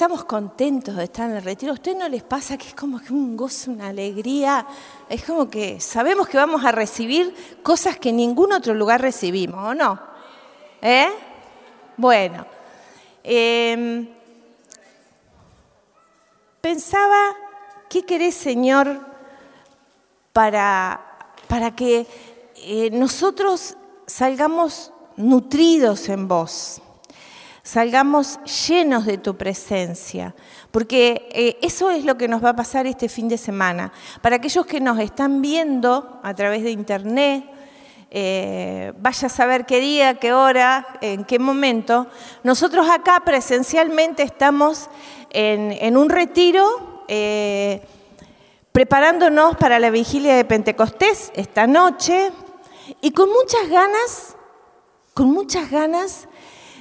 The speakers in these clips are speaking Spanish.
estamos contentos de estar en el retiro. ¿A ustedes no les pasa que es como que un gozo, una alegría? Es como que sabemos que vamos a recibir cosas que en ningún otro lugar recibimos, ¿o no? ¿Eh? Bueno, em, pensaba, ¿qué querés, Señor, para, para que eh, nosotros salgamos nutridos en vos? Salgamos llenos de tu presencia, porque eh, eso es lo que nos va a pasar este fin de semana. Para aquellos que nos están viendo a través de internet, eh, vaya a saber qué día, qué hora, en qué momento, nosotros acá presencialmente estamos en, un retiro. Eh, preparándonos para la vigilia de Pentecostés esta noche y con muchas ganas, con muchas ganas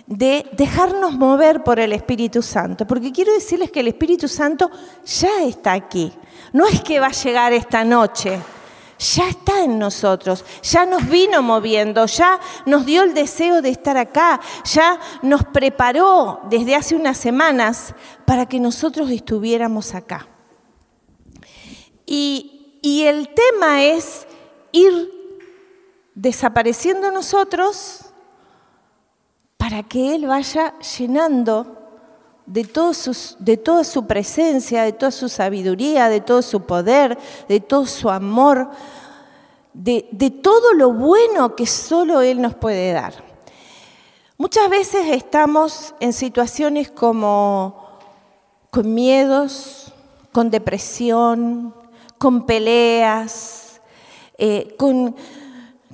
de dejarnos mover por el Espíritu Santo, porque quiero decirles que el Espíritu Santo ya está aquí. No es que va a llegar esta noche, ya está en nosotros, ya nos vino moviendo, ya nos dio el deseo de estar acá, ya nos preparó desde hace unas semanas para que nosotros estuviéramos acá. Y, y el tema es ir desapareciendo nosotros para que Él vaya llenando de, de toda su presencia, de toda su sabiduría, de todo su poder, de todo su amor, de, de todo lo bueno que solo Él nos puede dar. Muchas veces estamos en situaciones como con miedos, con depresión, con peleas, eh, con,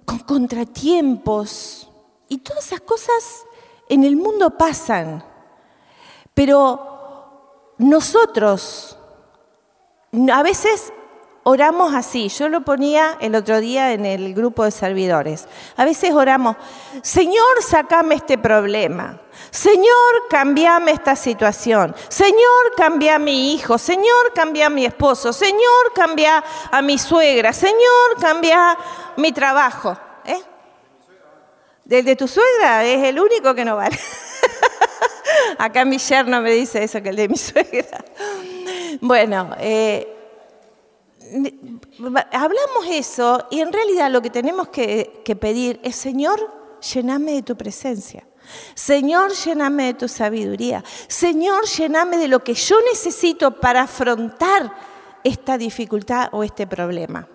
con contratiempos. Y todas esas cosas en el mundo pasan, pero nosotros a veces oramos así. Yo lo ponía el otro día en el grupo de servidores. A veces oramos, Señor, sacame este problema. Señor, cambiame esta situación. Señor, cambia a mi hijo. Señor, cambia a mi esposo. Señor, cambia a mi suegra. Señor, cambia mi trabajo. Del de tu suegra es el único que no vale. Acá mi yerno me dice eso, que el de mi suegra. Bueno, eh, hablamos eso y en realidad lo que tenemos que, que pedir es, Señor, llename de tu presencia. Señor, llename de tu sabiduría. Señor, llename de lo que yo necesito para afrontar esta dificultad o este problema.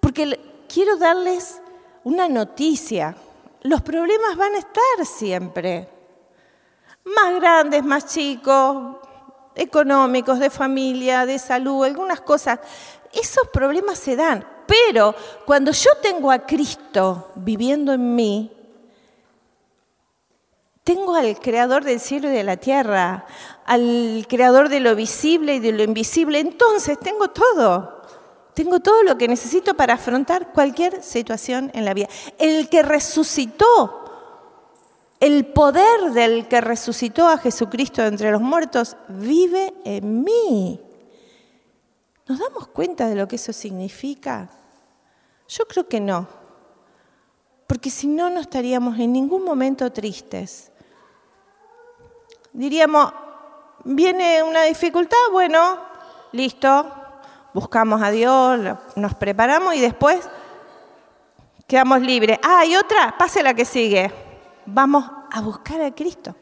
Porque quiero darles una noticia. Los problemas van a estar siempre. Más grandes, más chicos, económicos, de familia, de salud, algunas cosas. Esos problemas se dan. Pero cuando yo tengo a Cristo viviendo en mí, tengo al creador del cielo y de la tierra, al creador de lo visible y de lo invisible, entonces tengo todo. Tengo todo lo que necesito para afrontar cualquier situación en la vida. El que resucitó, el poder del que resucitó a Jesucristo entre los muertos, vive en mí. ¿Nos damos cuenta de lo que eso significa? Yo creo que no, porque si no, no estaríamos en ningún momento tristes. Diríamos, viene una dificultad, bueno, listo, buscamos a Dios, nos preparamos y después quedamos libres. Ah, y otra, pase la que sigue. Vamos a buscar a Cristo.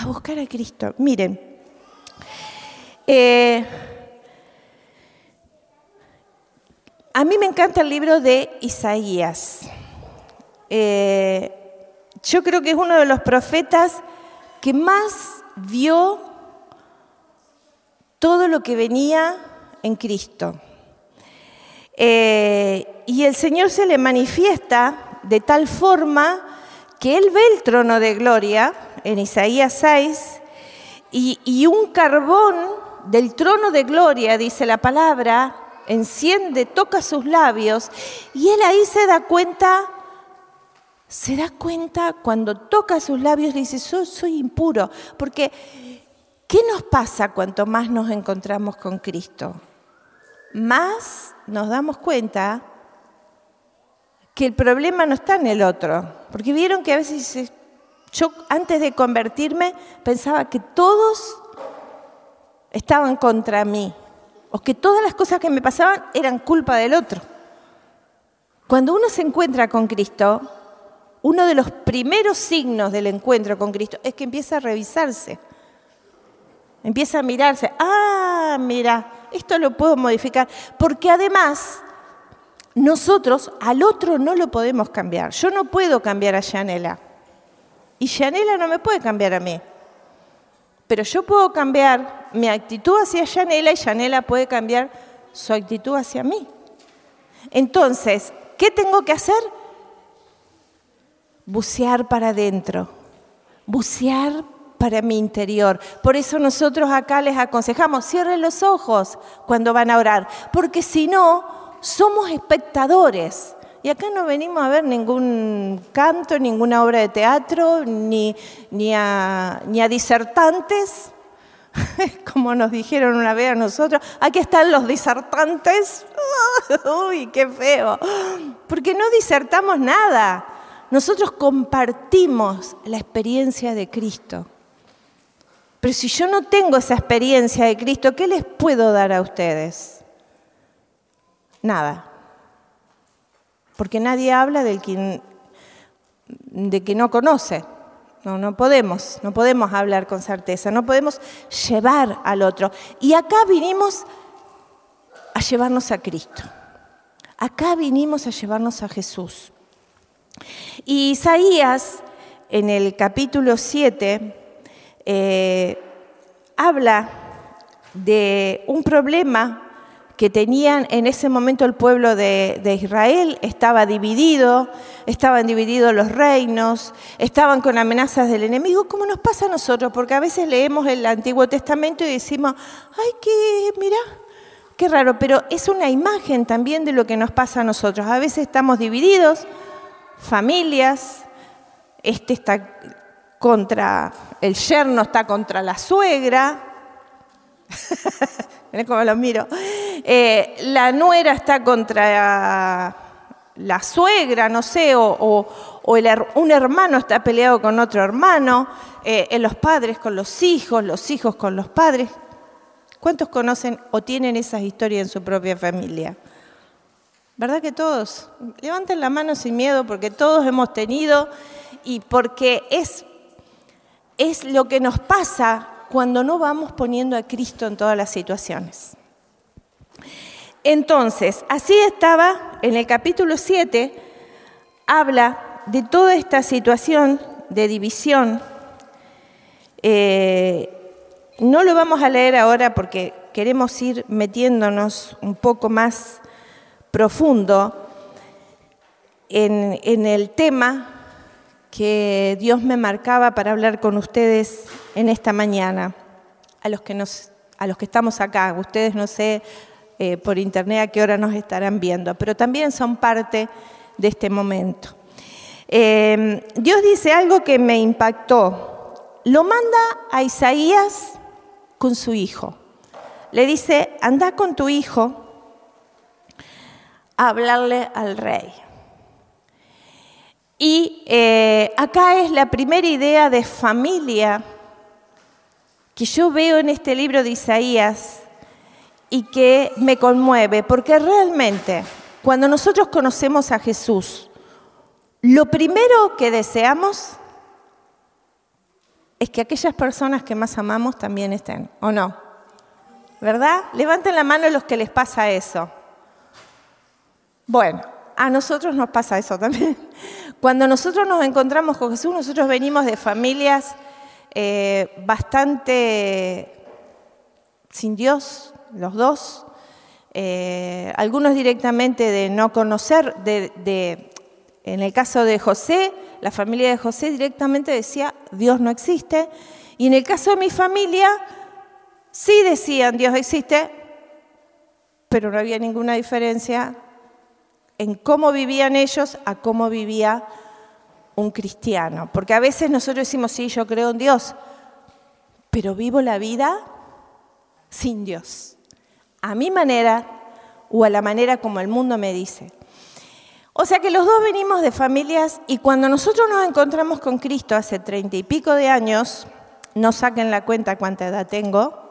A buscar a Cristo. Miren, eh, a mí me encanta el libro de Isaías. Eh, yo creo que es uno de los profetas que más vio todo lo que venía en Cristo. Eh, y el Señor se le manifiesta de tal forma que Él ve el trono de gloria en Isaías 6 y, y un carbón del trono de gloria, dice la palabra, enciende, toca sus labios y Él ahí se da cuenta se da cuenta cuando toca sus labios, dice, soy, soy impuro. Porque, ¿qué nos pasa cuanto más nos encontramos con Cristo? Más nos damos cuenta que el problema no está en el otro. Porque vieron que a veces dice, Yo antes de convertirme pensaba que todos estaban contra mí o que todas las cosas que me pasaban eran culpa del otro. Cuando uno se encuentra con Cristo, uno de los primeros signos del encuentro con Cristo es que empieza a revisarse. Empieza a mirarse, ah, mira, esto lo puedo modificar. Porque además, nosotros al otro no lo podemos cambiar. Yo no puedo cambiar a Yanela. Y Yanela no me puede cambiar a mí. Pero yo puedo cambiar mi actitud hacia Yanela y Yanela puede cambiar su actitud hacia mí. Entonces, ¿qué tengo que hacer? Bucear para adentro. Bucear para mi interior. Por eso nosotros acá les aconsejamos, cierren los ojos cuando van a orar, porque si no, somos espectadores. Y acá no venimos a ver ningún canto, ninguna obra de teatro, ni, ni, a, ni a disertantes, como nos dijeron una vez a nosotros, aquí están los disertantes. Uy, qué feo. Porque no disertamos nada. Nosotros compartimos la experiencia de Cristo. Pero si yo no tengo esa experiencia de Cristo, ¿qué les puedo dar a ustedes? Nada. Porque nadie habla del que, de que no conoce. No, no podemos, no podemos hablar con certeza, no podemos llevar al otro. Y acá vinimos a llevarnos a Cristo. Acá vinimos a llevarnos a Jesús. Y Isaías, en el capítulo 7, eh, habla de un problema que tenían en ese momento el pueblo de, Israel, estaba dividido, estaban divididos los reinos, estaban con amenazas del enemigo, como nos pasa a nosotros, porque a veces leemos el Antiguo Testamento y decimos, ay, que, mira, qué raro, pero es una imagen también de lo que nos pasa a nosotros. A veces estamos divididos, familias, este está contra, el yerno está contra la suegra, miren cómo lo miro, eh, la nuera está contra la suegra, no sé, o, un hermano está peleado con otro hermano, eh, los padres con los hijos, los hijos con los padres. ¿Cuántos conocen o tienen esas historias en su propia familia? ¿Verdad que todos? Levanten la mano sin miedo porque todos hemos tenido y porque es es lo que nos pasa cuando no vamos poniendo a Cristo en todas las situaciones. Entonces, así estaba en el capítulo 7, habla de toda esta situación de división. Eh, no lo vamos a leer ahora porque queremos ir metiéndonos un poco más profundo en, en el tema que Dios me marcaba para hablar con ustedes en esta mañana, a los que, nos, a los que estamos acá. Ustedes no sé eh, por internet a qué hora nos estarán viendo, pero también son parte de este momento. Eh, Dios dice algo que me impactó. Lo manda a Isaías con su hijo. Le dice, anda con tu hijo a hablarle al rey. Y eh, acá es la primera idea de familia que yo veo en este libro de Isaías y que me conmueve, porque realmente cuando nosotros conocemos a Jesús, lo primero que deseamos es que aquellas personas que más amamos también estén, ¿o no? ¿Verdad? Levanten la mano los que les pasa eso. Bueno, a nosotros nos pasa eso también. Cuando nosotros nos encontramos con Jesús, nosotros venimos de familias eh, bastante sin Dios, los dos, eh, algunos directamente de no conocer, de, en el caso de José, la familia de José directamente decía, Dios no existe, y en el caso de mi familia, sí decían, Dios existe, pero no había ninguna diferencia en cómo vivían ellos a cómo vivía un cristiano. Porque a veces nosotros decimos, sí, yo creo en Dios, pero vivo la vida sin Dios, a mi manera o a la manera como el mundo me dice. O sea que los dos venimos de familias y cuando nosotros nos encontramos con Cristo hace treinta y pico de años, no saquen la cuenta cuánta edad tengo,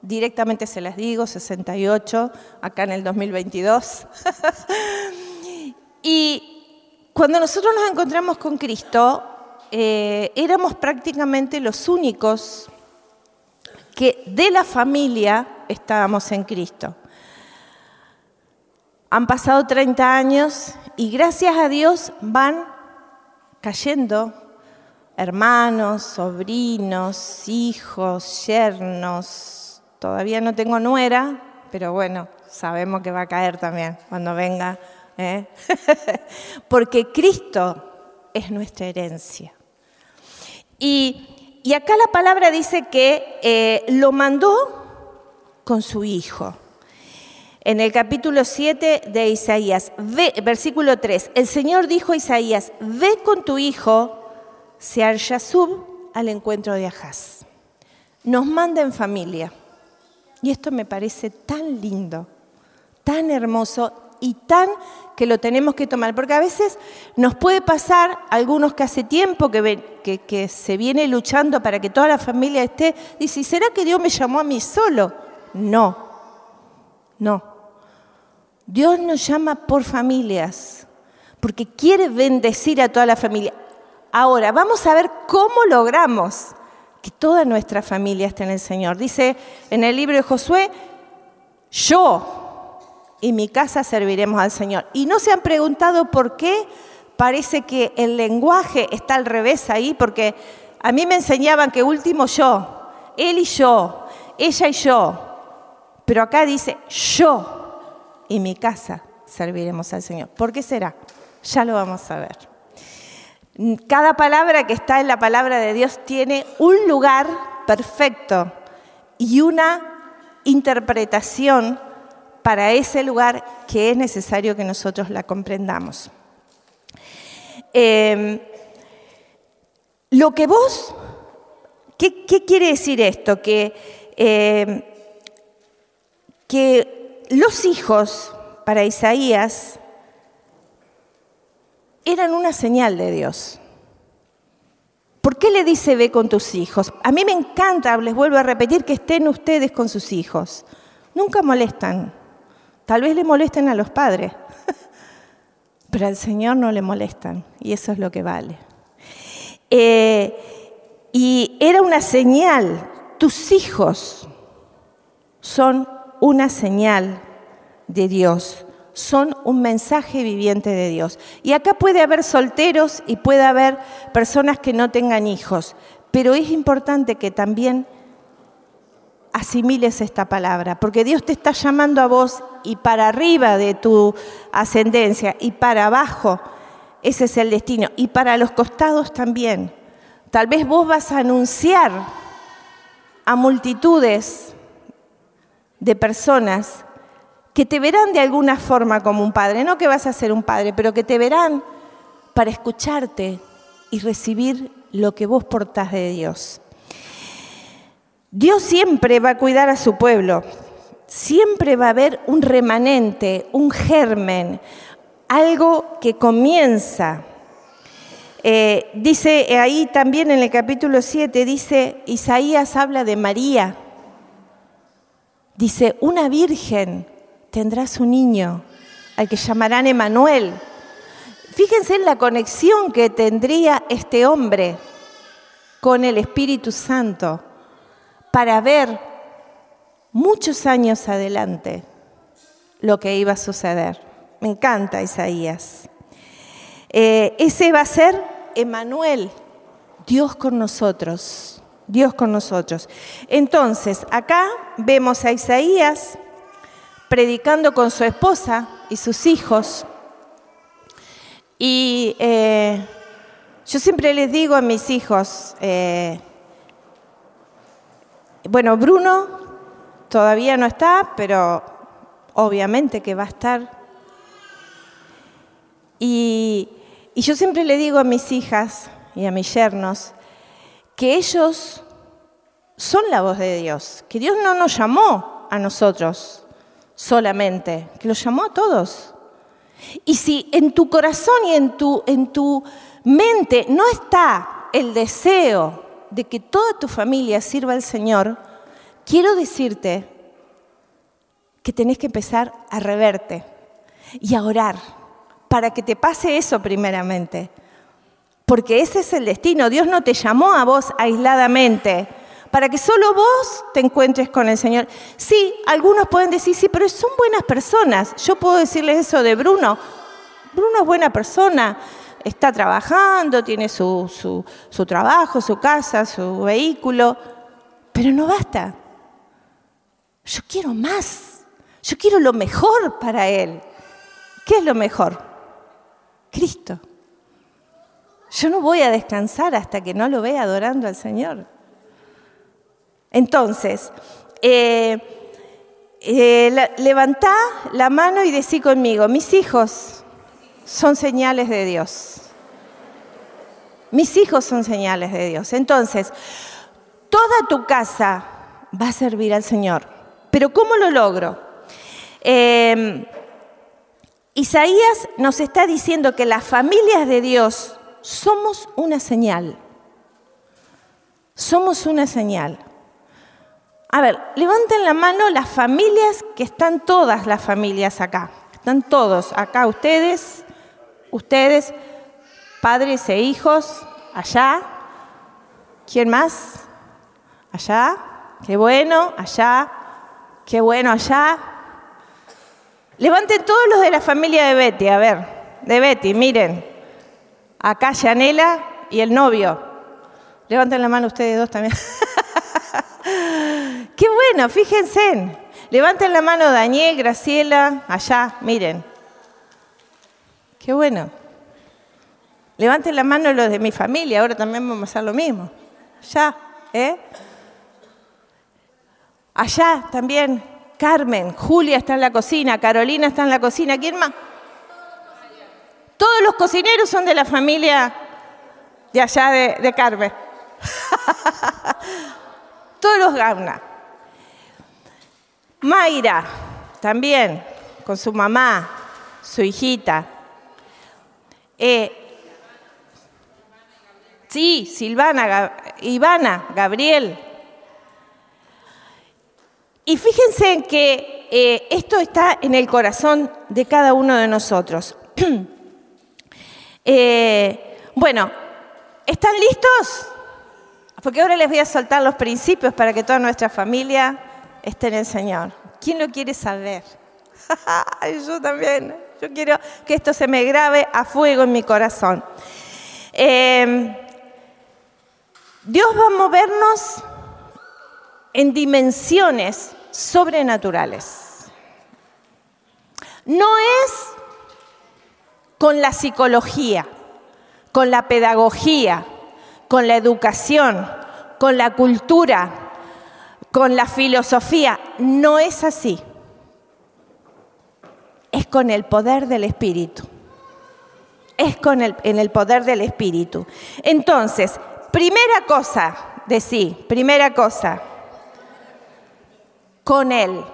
directamente se las digo, 68, acá en el 2022. y cuando nosotros nos encontramos con Cristo, eh, éramos prácticamente los únicos que de la familia estábamos en Cristo. Han pasado 30 años y gracias a Dios van cayendo hermanos, sobrinos, hijos, yernos. Todavía no tengo nuera, pero bueno, sabemos que va a caer también cuando venga. ¿Eh? Porque Cristo es nuestra herencia. Y, acá la palabra dice que eh, lo mandó con su hijo en el capítulo 7 de Isaías, versículo 3, el Señor dijo a Isaías, ve con tu hijo, Sear Yasub, al encuentro de Ahaz. Nos manda en familia. Y esto me parece tan lindo, tan hermoso y tan que lo tenemos que tomar. Porque a veces nos puede pasar, algunos que hace tiempo que, se viene luchando para que toda la familia esté, dice, ¿será que Dios me llamó a mí solo? No, no. Dios nos llama por familias, porque quiere bendecir a toda la familia. Ahora, vamos a ver cómo logramos que toda nuestra familia esté en el Señor. Dice en el libro de Josué, yo y mi casa serviremos al Señor. Y no se han preguntado por qué parece que el lenguaje está al revés ahí, porque a mí me enseñaban que último yo, él y yo, ella y yo, pero acá dice yo y mi casa serviremos al Señor. ¿Por qué será? Ya lo vamos a ver. Cada palabra que está en la palabra de Dios tiene un lugar perfecto y una interpretación para ese lugar que es necesario que nosotros la comprendamos. Em, lo que vos, ¿qué, quiere decir esto? Que, em, que los hijos para Isaías eran una señal de Dios. ¿Por qué le dice ve con tus hijos? A mí me encanta, les vuelvo a repetir, que estén ustedes con sus hijos. Nunca molestan. Tal vez le molesten a los padres, pero al Señor no le molestan y eso es lo que vale. Eh, y era una señal, tus hijos son una señal de Dios, son un mensaje viviente de Dios. Y acá puede haber solteros y puede haber personas que no tengan hijos, pero es importante que también asimiles esta palabra, porque Dios te está llamando a vos y para arriba de tu ascendencia y para abajo, ese es el destino, y para los costados también. Tal vez vos vas a anunciar a multitudes de personas que te verán de alguna forma como un padre, no que vas a ser un padre, pero que te verán para escucharte y recibir lo que vos portás de Dios. Dios siempre va a cuidar a su pueblo, siempre va a haber un remanente, un germen, algo que comienza. Eh, dice ahí también en el capítulo 7, dice, Isaías habla de María, Dice, una virgen tendrá su niño, al que llamarán Emanuel. Fíjense en la conexión que tendría este hombre con el Espíritu Santo para ver muchos años adelante lo que iba a suceder. Me encanta Isaías. Eh, ese va a ser Emanuel, Dios con nosotros. Dios con nosotros. Entonces, acá vemos a Isaías predicando con su esposa y sus hijos. Y eh, yo siempre les digo a mis hijos, eh, bueno, Bruno todavía no está, pero obviamente que va a estar. Y, y yo siempre le digo a mis hijas y a mis yernos, que ellos son la voz de Dios, que Dios no nos llamó a nosotros solamente, que los llamó a todos Y si en tu corazón y en tu, en tu mente no está el deseo de que toda tu familia sirva al Señor, quiero decirte que tenés que empezar a reverte y a orar para que te pase eso primeramente. Porque ese es el destino. Dios no te llamó a vos aisladamente para que solo vos te encuentres con el Señor. Sí, algunos pueden decir, sí, pero son buenas personas. Yo puedo decirles eso de Bruno. Bruno es buena persona, está trabajando, tiene su, su trabajo, su casa, su vehículo, pero no basta. Yo quiero más, yo quiero lo mejor para él. ¿Qué es lo mejor? Cristo. Yo no voy a descansar hasta que no lo vea adorando al Señor. Entonces, eh, eh, levantá la mano y decí conmigo, mis hijos son señales de Dios. Mis hijos son señales de Dios. Entonces, toda tu casa va a servir al Señor. Pero ¿cómo lo logro? Eh, Isaías nos está diciendo que las familias de Dios somos una señal. Somos una señal. A ver, levanten la mano las familias que están todas las familias acá. Están todos acá, ustedes, ustedes, padres e hijos, allá. ¿Quién más? Allá. Qué bueno, allá. Qué bueno, allá. Levanten todos los de la familia de Betty, a ver, de Betty, miren. Acá Yanela y el novio. Levanten la mano ustedes dos también. Qué bueno, fíjense. Levanten la mano Daniel, Graciela, allá, miren. Qué bueno. Levanten la mano los de mi familia, ahora también vamos a hacer lo mismo. Ya, ¿eh? Allá también, Carmen, Julia está en la cocina, Carolina está en la cocina, ¿quién más? Todos los cocineros son de la familia de allá de, Carmen. Todos los Gauna. Mayra, también, con su mamá, su hijita. Eh, sí, Silvana, Ivana, Gabriel. Y fíjense en que eh, esto está en el corazón de cada uno de nosotros. Eh, bueno, ¿están listos? Porque ahora les voy a soltar los principios para que toda nuestra familia esté en el Señor. ¿Quién lo quiere saber? Yo también. Yo quiero que esto se me grabe a fuego en mi corazón. Em, Dios va a movernos en dimensiones sobrenaturales. No es con la psicología, con la pedagogía, con la educación, con la cultura, con la filosofía. No es así. Es con el poder del Espíritu. Es con el, en el poder del Espíritu. Entonces, primera cosa de sí, primera cosa, con Él.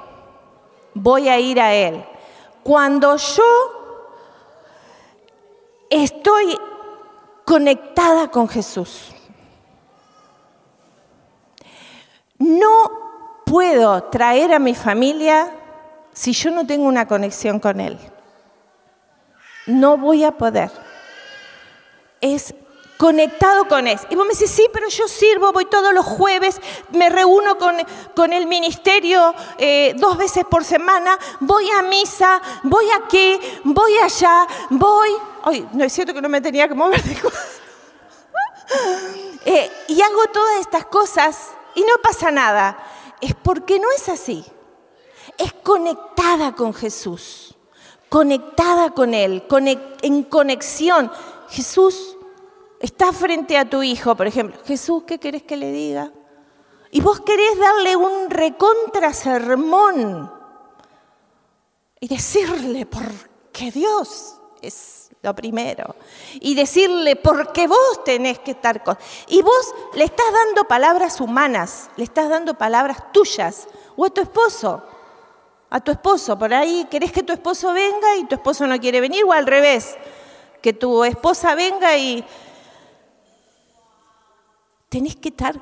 Voy a ir a Él. Cuando yo estoy conectada con Jesús. No puedo traer a mi familia si yo no tengo una conexión con Él. No voy a poder. Es conectado con Él. Y vos me decís, sí, pero yo sirvo, voy todos los jueves, me reúno con, el ministerio eh, dos veces por semana, voy a misa, voy aquí, voy allá, voy... Ay, no es cierto que no me tenía que mover de eh, y hago todas estas cosas y no pasa nada. Es porque no es así. Es conectada con Jesús, conectada con Él, en conexión. Jesús está frente a tu hijo, por ejemplo. Jesús, ¿qué querés que le diga? Y vos querés darle un recontra sermón y decirle, porque Dios es lo primero. Y decirle, porque vos tenés que estar con... Y vos le estás dando palabras humanas, le estás dando palabras tuyas, o a tu esposo. A tu esposo. Por ahí querés que tu esposo venga y tu esposo no quiere venir, o al revés, que tu esposa venga y tenés que estar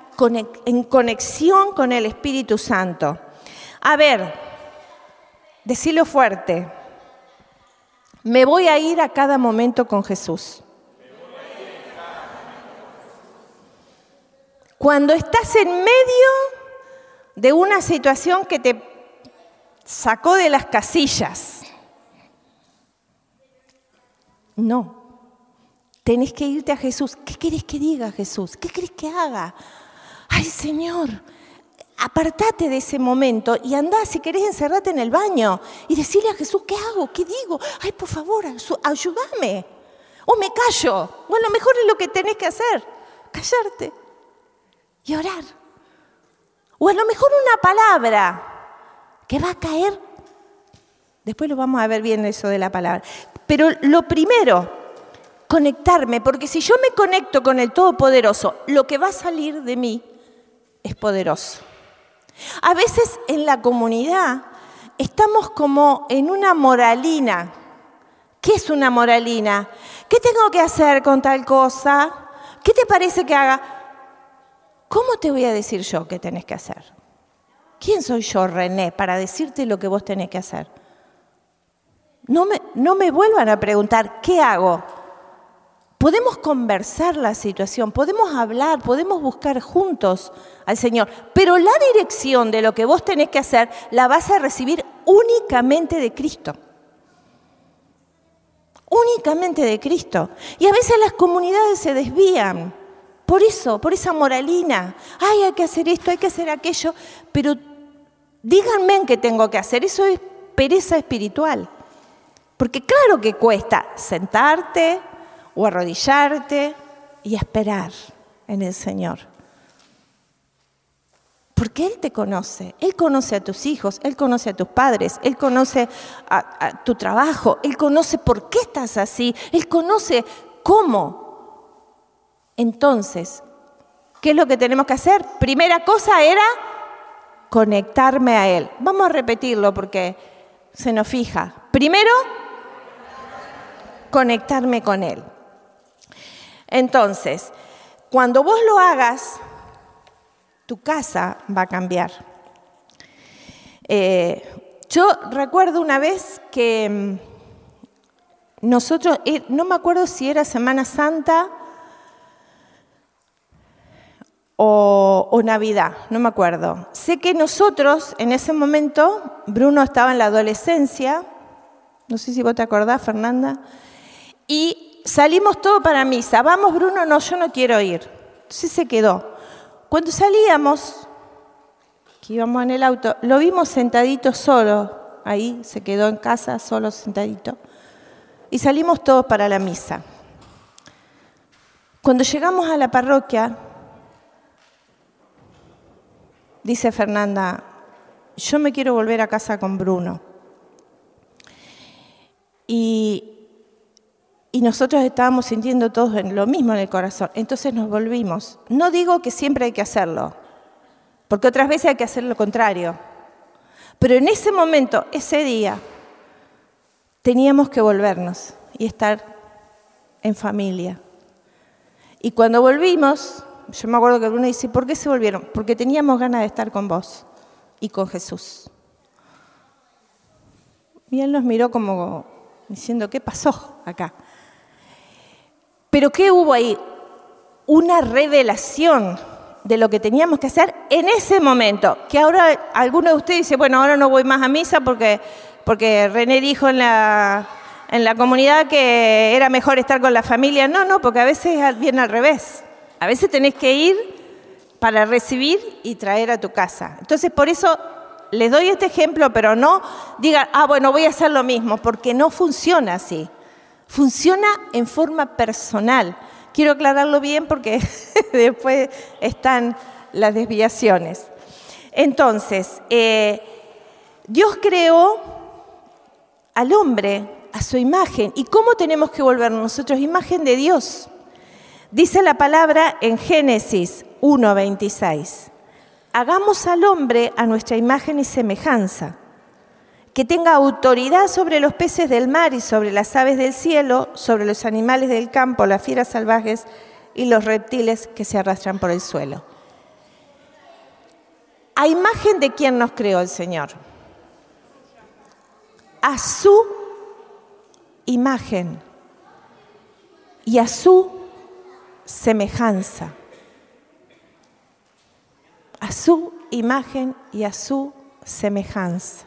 en conexión con el Espíritu Santo. A ver, decilo fuerte. Me voy a ir a cada momento con Jesús. Cuando estás en medio de una situación que te sacó de las casillas, no, tenés que irte a Jesús. ¿Qué querés que diga Jesús? ¿Qué querés que haga? Ay Señor, apartate de ese momento y andá, si querés, encerrate en el baño y decirle a Jesús, ¿qué hago? ¿Qué digo? Ay, por favor, ayúdame. O me callo. O a lo mejor es lo que tenés que hacer, callarte y orar. O a lo mejor una palabra que va a caer. Después lo vamos a ver bien eso de la palabra. Pero lo primero, conectarme, porque si yo me conecto con el Todopoderoso, lo que va a salir de mí es poderoso. A veces en la comunidad estamos como en una moralina. ¿Qué es una moralina? ¿Qué tengo que hacer con tal cosa? ¿Qué te parece que haga? ¿Cómo te voy a decir yo qué tenés que hacer? ¿Quién soy yo, René, para decirte lo que vos tenés que hacer? No me, no me vuelvan a preguntar, ¿qué hago? Podemos conversar la situación, podemos hablar, podemos buscar juntos al Señor, pero la dirección de lo que vos tenés que hacer la vas a recibir únicamente de Cristo. Únicamente de Cristo. Y a veces las comunidades se desvían por eso, por esa moralina. Ay, hay que hacer esto, hay que hacer aquello, pero díganme en qué tengo que hacer. Eso es pereza espiritual. Porque claro que cuesta sentarte, o arrodillarte y esperar en el Señor. Porque Él te conoce, Él conoce a tus hijos, Él conoce a tus padres, Él conoce a, tu trabajo, Él conoce por qué estás así, Él conoce cómo. Entonces, ¿qué es lo que tenemos que hacer? Primera cosa era conectarme a Él. Vamos a repetirlo porque se nos fija. Primero, conectarme con Él. Entonces, cuando vos lo hagas, tu casa va a cambiar. Eh, yo recuerdo una vez que mm, nosotros, eh, no me acuerdo si era Semana Santa o, Navidad, no me acuerdo. Sé que nosotros en ese momento, Bruno estaba en la adolescencia, no sé si vos te acordás, Fernanda, y salimos todos para misa. Vamos, Bruno, no, yo no quiero ir. Entonces se quedó. Cuando salíamos, que íbamos en el auto, lo vimos sentadito solo. Ahí se quedó en casa, solo sentadito. Y salimos todos para la misa. Cuando llegamos a la parroquia, dice Fernanda, yo me quiero volver a casa con Bruno. Y y nosotros estábamos sintiendo todos lo mismo en el corazón. Entonces nos volvimos. No digo que siempre hay que hacerlo, porque otras veces hay que hacer lo contrario. Pero en ese momento, ese día, teníamos que volvernos y estar en familia. Y cuando volvimos, yo me acuerdo que Bruno dice, ¿por qué se volvieron? Porque teníamos ganas de estar con vos y con Jesús. Y él nos miró como diciendo, ¿qué pasó acá? Pero ¿qué hubo ahí? Una revelación de lo que teníamos que hacer en ese momento. Que ahora alguno de ustedes dice, bueno, ahora no voy más a misa porque, porque René dijo en la, en la comunidad que era mejor estar con la familia. No, no, porque a veces viene al revés. A veces tenés que ir para recibir y traer a tu casa. Entonces, por eso les doy este ejemplo, pero no digan, ah, bueno, voy a hacer lo mismo, porque no funciona así. Funciona en forma personal. Quiero aclararlo bien porque después están las desviaciones. Entonces, eh, Dios creó al hombre a su imagen. ¿Y cómo tenemos que volver nosotros? Imagen de Dios. Dice la palabra en Génesis 1.26. Hagamos al hombre a nuestra imagen y semejanza. que tenga autoridad sobre los peces del mar y sobre las aves del cielo, sobre los animales del campo, las fieras salvajes y los reptiles que se arrastran por el suelo. A imagen de quién nos creó el Señor. A su imagen y a su semejanza. A su imagen y a su semejanza.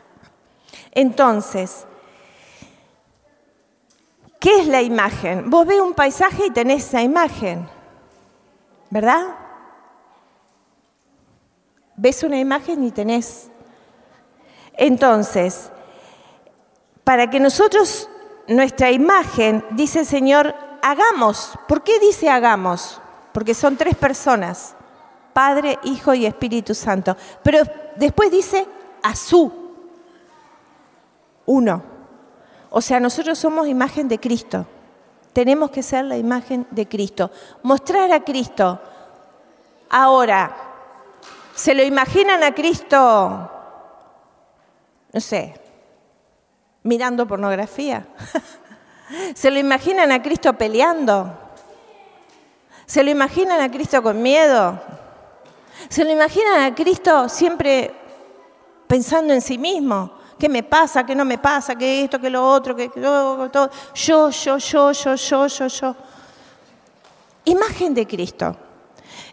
Entonces, ¿qué es la imagen? Vos ves un paisaje y tenés esa imagen, ¿verdad? Ves una imagen y tenés. Entonces, para que nosotros, nuestra imagen, dice el Señor, hagamos. ¿Por qué dice hagamos? Porque son tres personas, Padre, Hijo y Espíritu Santo. Pero después dice a su uno. O sea, nosotros somos imagen de Cristo. Tenemos que ser la imagen de Cristo. Mostrar a Cristo. Ahora, ¿se lo imaginan a Cristo, no sé, mirando pornografía? ¿Se lo imaginan a Cristo peleando? ¿Se lo imaginan a Cristo con miedo? ¿Se lo imaginan a Cristo siempre pensando en sí mismo? ¿Qué me pasa? ¿Qué no me pasa? ¿Qué esto? ¿Qué lo otro? ¿Qué todo? Yo, yo, yo, yo, yo, yo, yo. Imagen de Cristo.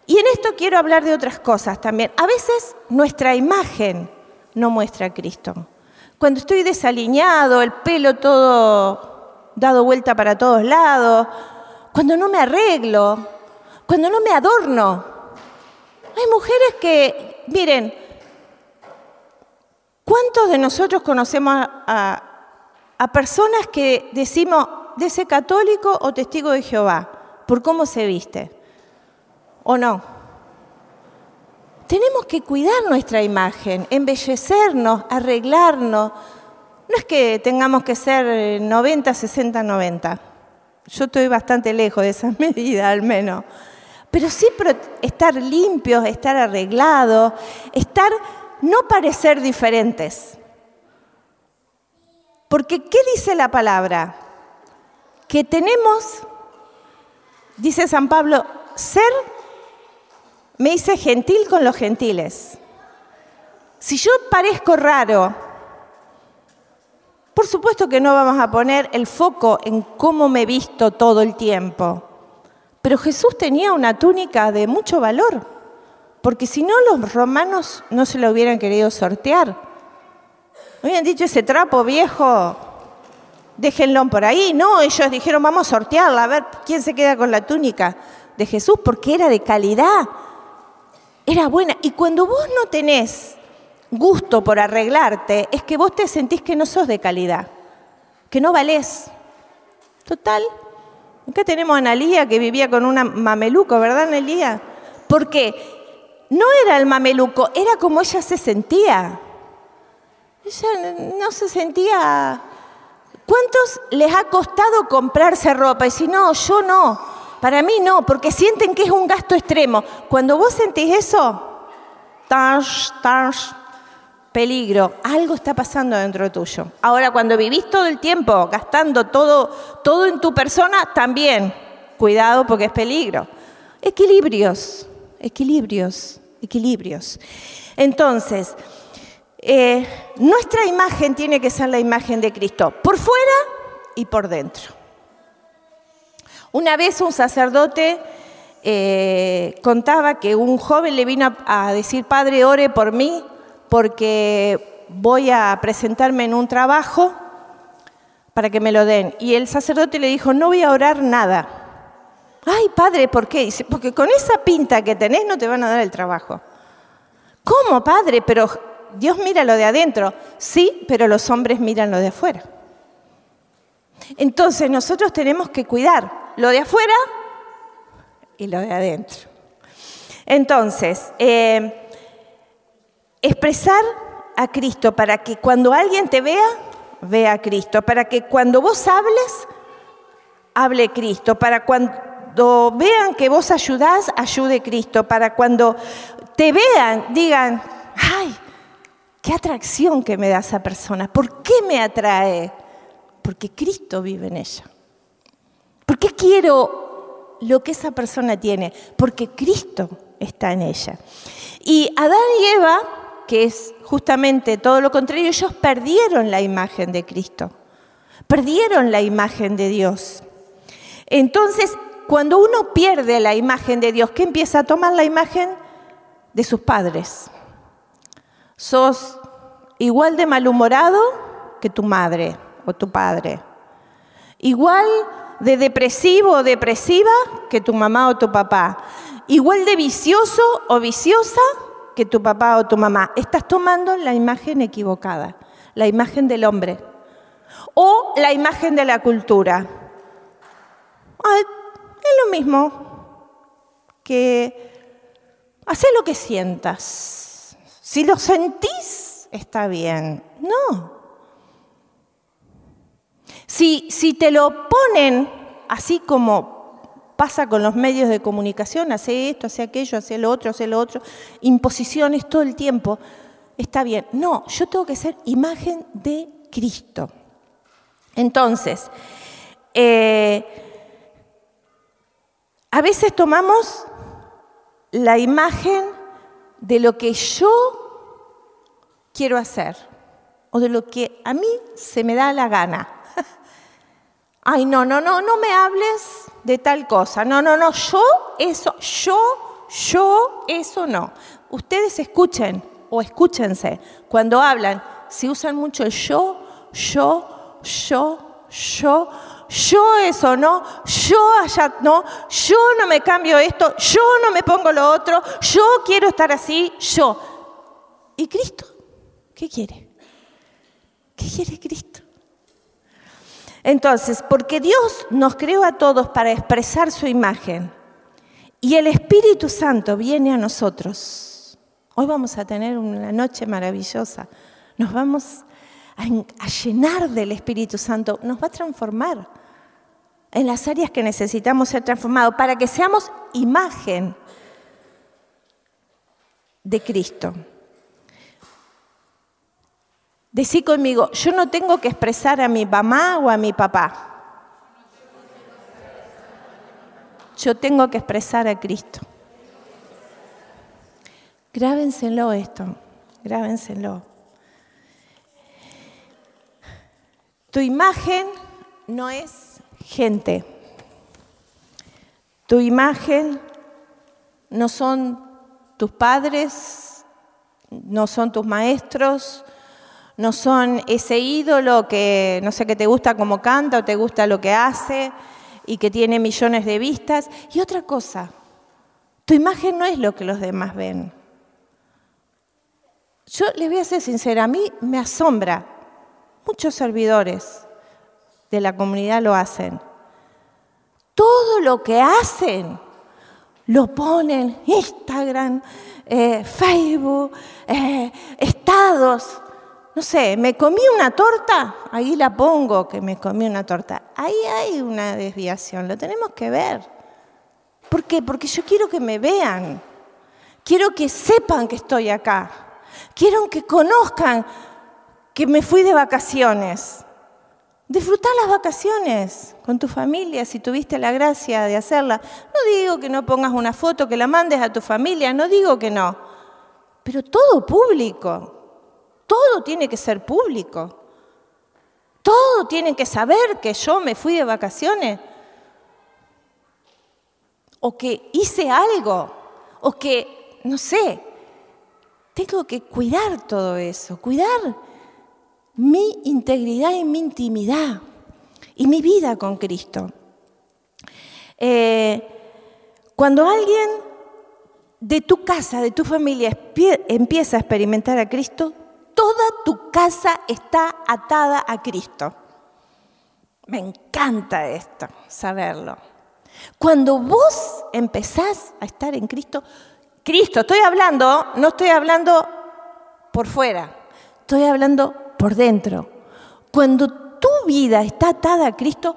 Y en esto quiero hablar de otras cosas también. A veces nuestra imagen no muestra a Cristo. Cuando estoy desaliñado, el pelo todo dado vuelta para todos lados, cuando no me arreglo, cuando no me adorno. Hay mujeres que, miren, ¿Cuántos de nosotros conocemos a, personas que decimos de ese católico o testigo de Jehová por cómo se viste? ¿O no? Tenemos que cuidar nuestra imagen, embellecernos, arreglarnos. No es que tengamos que ser 90, 60, 90. Yo estoy bastante lejos de esa medida al menos. Pero sí estar limpios, estar arreglados, estar no parecer diferentes. Porque ¿qué dice la palabra? Que tenemos, dice San Pablo, ser, me dice gentil con los gentiles. Si yo parezco raro, por supuesto que no vamos a poner el foco en cómo me he visto todo el tiempo, pero Jesús tenía una túnica de mucho valor porque si no los romanos no se lo hubieran querido sortear. Hubieran dicho ese trapo viejo, déjenlo por ahí. No, ellos dijeron vamos a sortearla, a ver quién se queda con la túnica de Jesús, porque era de calidad, era buena. Y cuando vos no tenés gusto por arreglarte, es que vos te sentís que no sos de calidad, que no valés. Total. Acá tenemos a Analía que vivía con una mameluco, ¿verdad, Analía? qué? no era el mameluco, era como ella se sentía. Ella no se sentía... ¿Cuántos les ha costado comprarse ropa? Y si no, yo no, para mí no, porque sienten que es un gasto extremo. Cuando vos sentís eso, tash, tash, peligro, algo está pasando dentro tuyo. Ahora, cuando vivís todo el tiempo gastando todo, todo en tu persona, también, cuidado porque es peligro. Equilibrios equilibrios, equilibrios. Entonces, eh, nuestra imagen tiene que ser la imagen de Cristo, por fuera y por dentro. Una vez un sacerdote eh, contaba que un joven le vino a, a decir, Padre, ore por mí porque voy a presentarme en un trabajo para que me lo den. Y el sacerdote le dijo, no voy a orar nada Ay, padre, ¿por qué? Porque con esa pinta que tenés no te van a dar el trabajo. ¿Cómo, padre? Pero Dios mira lo de adentro. Sí, pero los hombres miran lo de afuera. Entonces nosotros tenemos que cuidar lo de afuera y lo de adentro. Entonces, eh, expresar a Cristo para que cuando alguien te vea, vea a Cristo. Para que cuando vos hables, hable Cristo. Para cuando vean que vos ayudás, ayude Cristo. Para cuando te vean, digan, ay, qué atracción que me da esa persona. ¿Por qué me atrae? Porque Cristo vive en ella. ¿Por qué quiero lo que esa persona tiene? Porque Cristo está en ella. Y Adán y Eva, que es justamente todo lo contrario, ellos perdieron la imagen de Cristo, perdieron la imagen de Dios. Entonces, cuando uno pierde la imagen de Dios, ¿qué empieza a tomar la imagen de sus padres? Sos igual de malhumorado que tu madre o tu padre. Igual de depresivo o depresiva que tu mamá o tu papá. Igual de vicioso o viciosa que tu papá o tu mamá. Estás tomando la imagen equivocada, la imagen del hombre o la imagen de la cultura. es lo mismo que hacer lo que sientas. Si lo sentís, está bien. No. Si, si te lo ponen así como pasa con los medios de comunicación, hace esto, hace aquello, hace lo otro, hace lo otro, imposiciones todo el tiempo, está bien. No, yo tengo que ser imagen de Cristo. Entonces, eh, a veces tomamos la imagen de lo que yo quiero hacer o de lo que a mí se me da la gana. Ay, no, no, no, no me hables de tal cosa. No, no, no, yo eso, yo, yo eso no. Ustedes escuchen o escúchense cuando hablan, si usan mucho el yo, yo, yo, yo, yo eso no, yo allá no, yo no me cambio esto, yo no me pongo lo otro, yo quiero estar así, yo. ¿Y Cristo? ¿Qué quiere? ¿Qué quiere Cristo? Entonces, porque Dios nos creó a todos para expresar su imagen y el Espíritu Santo viene a nosotros. Hoy vamos a tener una noche maravillosa. Nos vamos a, llenar del Espíritu Santo. Nos va a transformar en las áreas que necesitamos ser transformados para que seamos imagen de Cristo. Decí conmigo, yo no tengo que expresar a mi mamá o a mi papá. Yo tengo que expresar a Cristo. Grábenselo esto, grábenselo. Tu imagen no es gente. Tu imagen no son tus padres, no son tus maestros, no son ese ídolo que no sé qué te gusta como canta o te gusta lo que hace y que tiene millones de vistas. Y otra cosa, tu imagen no es lo que los demás ven. Yo les voy a ser sincera, a mí me asombra, muchos servidores de la comunidad lo hacen. Todo lo que hacen lo ponen Instagram, eh, Facebook, eh, estados. No sé, me comí una torta, ahí la pongo que me comí una torta. Ahí hay una desviación, lo tenemos que ver. ¿Por qué? Porque yo quiero que me vean, quiero que sepan que estoy acá. Quiero que conozcan que me fui de vacaciones. Disfrutar las vacaciones con tu familia si tuviste la gracia de hacerla. No digo que no pongas una foto, que la mandes a tu familia, no digo que no. Pero todo público. Todo tiene que ser público. Todo tiene que saber que yo me fui de vacaciones. O que hice algo. O que, no sé, tengo que cuidar todo eso, cuidar mi integridad y mi intimidad y mi vida con Cristo. Eh, cuando alguien de tu casa, de tu familia, empieza a experimentar a Cristo, toda tu casa está atada a Cristo. Me encanta esto, saberlo. Cuando vos empezás a estar en Cristo, Cristo, estoy hablando, no estoy hablando por fuera, estoy hablando por dentro. Cuando tu vida está atada a Cristo,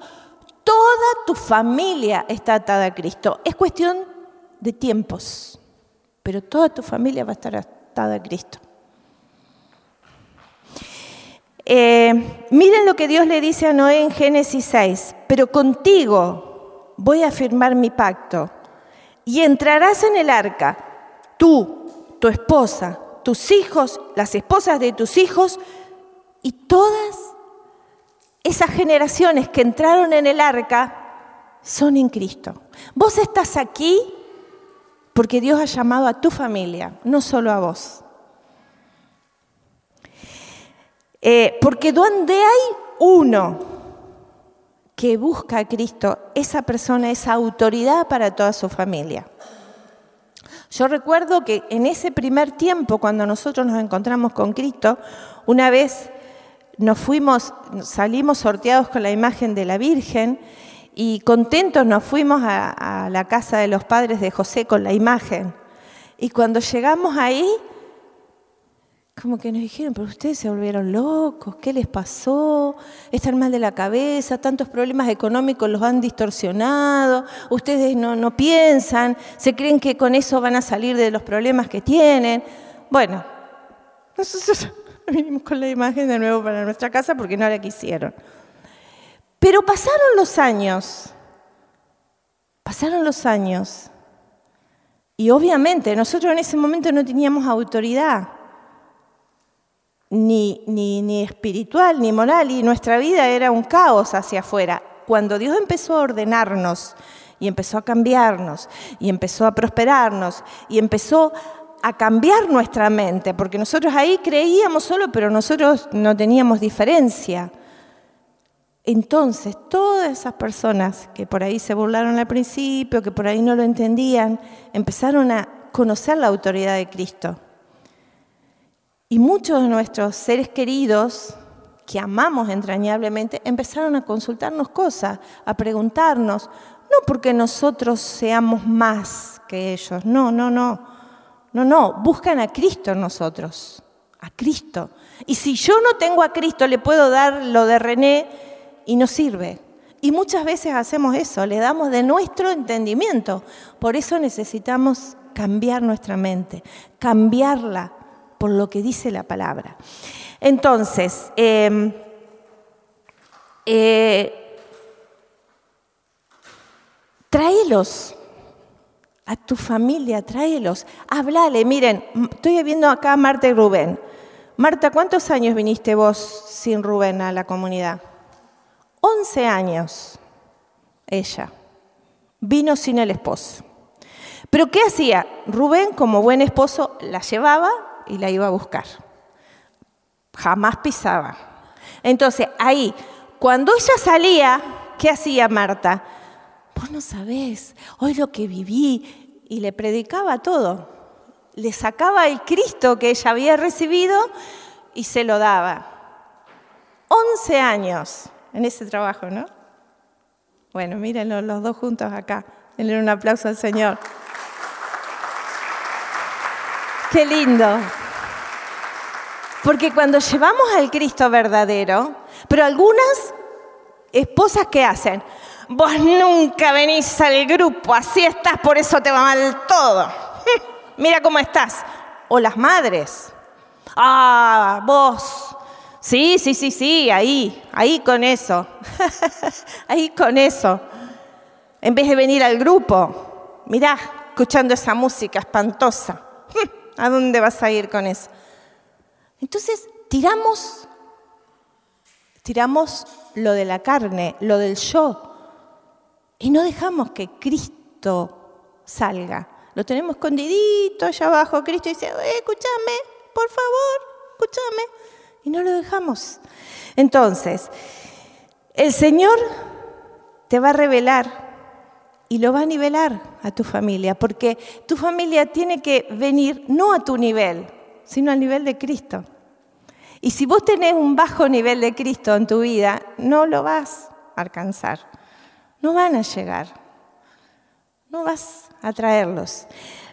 toda tu familia está atada a Cristo. Es cuestión de tiempos, pero toda tu familia va a estar atada a Cristo. Eh, miren lo que Dios le dice a Noé en Génesis 6, pero contigo voy a firmar mi pacto y entrarás en el arca, tú, tu esposa, tus hijos, las esposas de tus hijos y todas esas generaciones que entraron en el arca son en Cristo. Vos estás aquí porque Dios ha llamado a tu familia, no solo a vos. Eh, porque donde hay uno que busca a Cristo, esa persona es autoridad para toda su familia. Yo recuerdo que en ese primer tiempo, cuando nosotros nos encontramos con Cristo, una vez nos fuimos, salimos sorteados con la imagen de la Virgen y contentos nos fuimos a, a la casa de los padres de José con la imagen. Y cuando llegamos ahí, como que nos dijeron, pero ustedes se volvieron locos, ¿qué les pasó? Están mal de la cabeza, tantos problemas económicos los han distorsionado, ustedes no, no piensan, se creen que con eso van a salir de los problemas que tienen. Bueno, nosotros vinimos con la imagen de nuevo para nuestra casa porque no la quisieron. Pero pasaron los años, pasaron los años, y obviamente nosotros en ese momento no teníamos autoridad ni, ni, ni espiritual ni moral y nuestra vida era un caos hacia afuera. Cuando Dios empezó a ordenarnos y empezó a cambiarnos y empezó a prosperarnos y empezó a cambiar nuestra mente, porque nosotros ahí creíamos solo, pero nosotros no teníamos diferencia. Entonces, todas esas personas que por ahí se burlaron al principio, que por ahí no lo entendían, empezaron a conocer la autoridad de Cristo. Y muchos de nuestros seres queridos, que amamos entrañablemente, empezaron a consultarnos cosas, a preguntarnos, no porque nosotros seamos más que ellos, no, no, no, no, no, buscan a Cristo en nosotros, a Cristo. Y si yo no tengo a Cristo, le puedo dar lo de René y no sirve. Y muchas veces hacemos eso, le damos de nuestro entendimiento. Por eso necesitamos cambiar nuestra mente, cambiarla por lo que dice la palabra. Entonces, em, eh, tráelos a tu familia, tráelos, háblale. Miren, estoy viendo acá a Marta y Rubén. Marta, ¿cuántos años viniste vos sin Rubén a la comunidad? 11 años, ella. Vino sin el esposo. Pero ¿qué hacía? Rubén, como buen esposo, la llevaba y la iba a buscar. Jamás pisaba. Entonces, ahí, cuando ella salía, ¿qué hacía Marta? Vos no sabés, hoy lo que viví, y le predicaba todo. Le sacaba el Cristo que ella había recibido y se lo daba. 11 años en ese trabajo, ¿no? Bueno, mírenlo los dos juntos acá. Denle un aplauso al Señor. Qué lindo. Porque cuando llevamos al Cristo verdadero, pero algunas esposas que hacen, vos nunca venís al grupo, así estás, por eso te va mal todo. Mira cómo estás. O las madres. Ah, vos. Sí, sí, sí, sí, ahí, ahí con eso. ahí con eso. En vez de venir al grupo, mirá, escuchando esa música espantosa. ¿A dónde vas a ir con eso? Entonces, tiramos, tiramos lo de la carne, lo del yo, y no dejamos que Cristo salga. Lo tenemos escondidito allá abajo. Cristo dice, eh, escúchame, por favor, escúchame. Y no lo dejamos. Entonces, el Señor te va a revelar y lo va a nivelar a tu familia, porque tu familia tiene que venir no a tu nivel, sino al nivel de Cristo. Y si vos tenés un bajo nivel de Cristo en tu vida, no lo vas a alcanzar, no van a llegar, no vas a traerlos.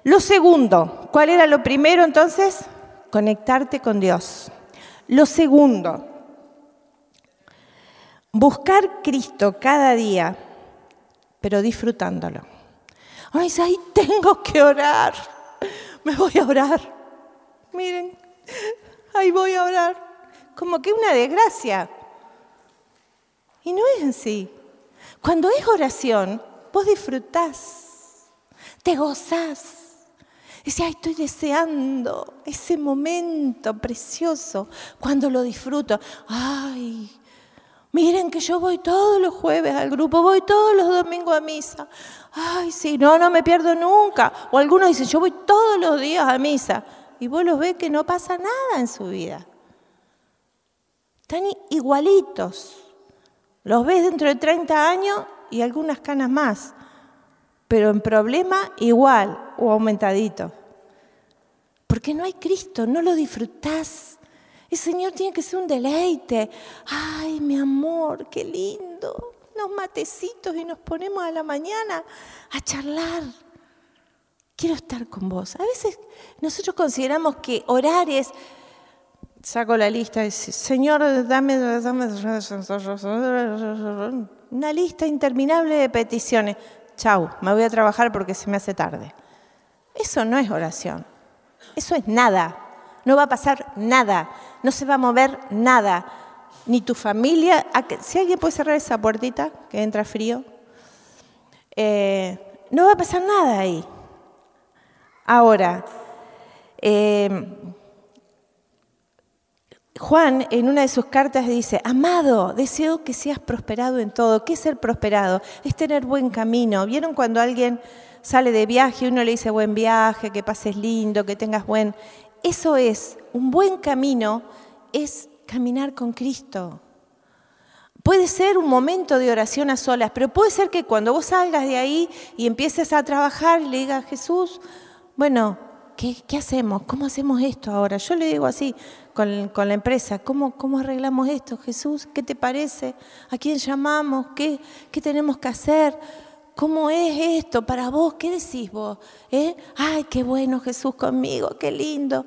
Lo segundo, ¿cuál era lo primero entonces? Conectarte con Dios. Lo segundo, buscar Cristo cada día pero disfrutándolo. Ay, ahí tengo que orar. Me voy a orar. Miren, ahí voy a orar. como que una desgracia. Y no es así. Cuando es oración, vos disfrutás, te gozás. Dice, ay, estoy deseando ese momento precioso cuando lo disfruto. Ay, miren que yo voy todos los jueves al grupo, voy todos los domingos a misa. Ay, sí, no, no me pierdo nunca. O algunos dicen, yo voy todos los días a misa. Y vos los ves que no pasa nada en su vida. Están igualitos. Los ves dentro de 30 años y algunas canas más, pero en problema igual o aumentadito. Porque no hay Cristo, no lo disfrutás. El Señor tiene que ser un deleite. Ay, mi amor, qué lindo. Unos matecitos y nos ponemos a la mañana a charlar. Quiero estar con vos. A veces nosotros consideramos que orar es, saco la lista dice, Señor, dame, dame una lista interminable de peticiones. Chau, me voy a trabajar porque se me hace tarde. Eso no es oración. Eso es nada. No va a pasar nada. No se va a mover nada. Ni tu familia. Si alguien puede cerrar esa puertita que entra frío. Eh, no va a pasar nada ahí. Ahora, eh, Juan en una de sus cartas dice, amado, deseo que seas prosperado en todo. ¿Qué es ser prosperado? Es tener buen camino. ¿Vieron cuando alguien sale de viaje y uno le dice buen viaje, que pases lindo, que tengas buen... Eso es, un buen camino es caminar con Cristo. Puede ser un momento de oración a solas, pero puede ser que cuando vos salgas de ahí y empieces a trabajar, le digas, Jesús, bueno, ¿qué, hacemos? ¿Cómo hacemos esto ahora? Yo le digo así con, la empresa, ¿cómo, ¿cómo, arreglamos esto, Jesús? ¿Qué te parece? ¿A quién llamamos? ¿Qué, qué tenemos que hacer? ¿Cómo es esto para vos? ¿Qué decís vos? ¿Eh? Ay, qué bueno Jesús conmigo, qué lindo.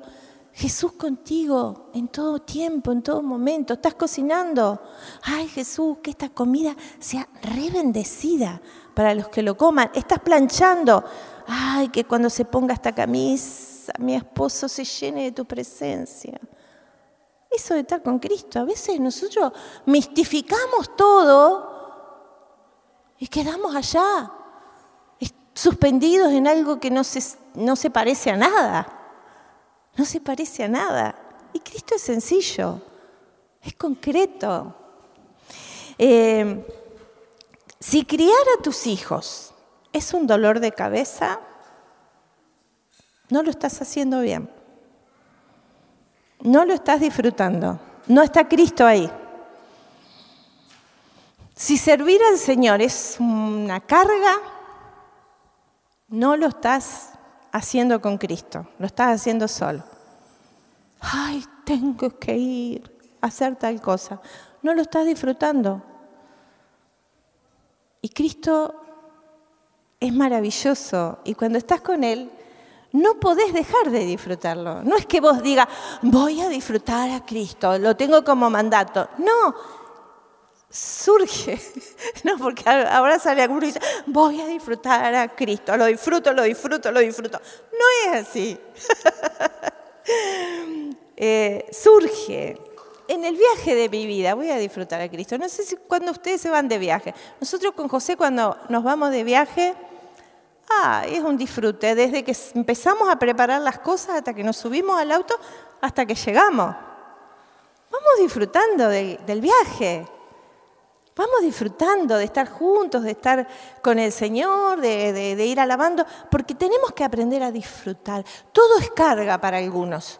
Jesús contigo en todo tiempo, en todo momento. Estás cocinando. Ay, Jesús, que esta comida sea re bendecida para los que lo coman. Estás planchando ay, que cuando se ponga esta camisa, mi esposo se llene de tu presencia. Eso de estar con Cristo. A veces nosotros mistificamos todo y quedamos allá, suspendidos en algo que no se, no se parece a nada. No se parece a nada. Y Cristo es sencillo, es concreto. Eh, si criar a tus hijos es un dolor de cabeza, no lo estás haciendo bien. No lo estás disfrutando. No está Cristo ahí. Si servir al Señor es una carga, no lo estás haciendo con Cristo, lo estás haciendo solo. Ay, tengo que ir a hacer tal cosa. No lo estás disfrutando. Y Cristo es maravilloso y cuando estás con Él, no podés dejar de disfrutarlo. No es que vos digas, voy a disfrutar a Cristo, lo tengo como mandato. No, surge. No, porque ahora sale alguno y dice, voy a disfrutar a Cristo, lo disfruto, lo disfruto, lo disfruto. No es así. Eh, surge. En el viaje de mi vida voy a disfrutar a Cristo. No sé si cuando ustedes se van de viaje. Nosotros con José cuando nos vamos de viaje, Ah, es un disfrute, desde que empezamos a preparar las cosas hasta que nos subimos al auto, hasta que llegamos. Vamos disfrutando del viaje. Vamos disfrutando de estar juntos, de estar con el Señor, de, de, ir alabando, porque tenemos que aprender a disfrutar. Todo es carga para algunos.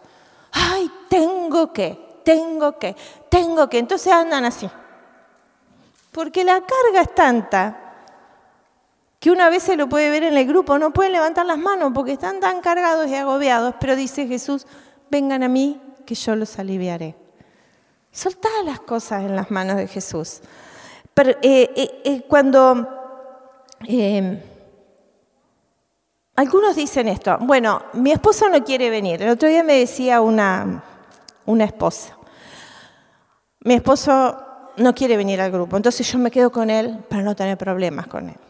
Ay, tengo que, tengo que, tengo que. Entonces andan así. Porque la carga es tanta que una vez se lo puede ver en el grupo, no pueden levantar las manos porque están tan cargados y agobiados, pero dice Jesús, vengan a mí que yo los aliviaré. Soltá las cosas en las manos de Jesús. Pero, eh, eh, eh, cuando em, algunos dicen esto, bueno, mi esposo no quiere venir. El otro día me decía una, una esposa, mi esposo no quiere venir al grupo, entonces yo me quedo con él para no tener problemas con él.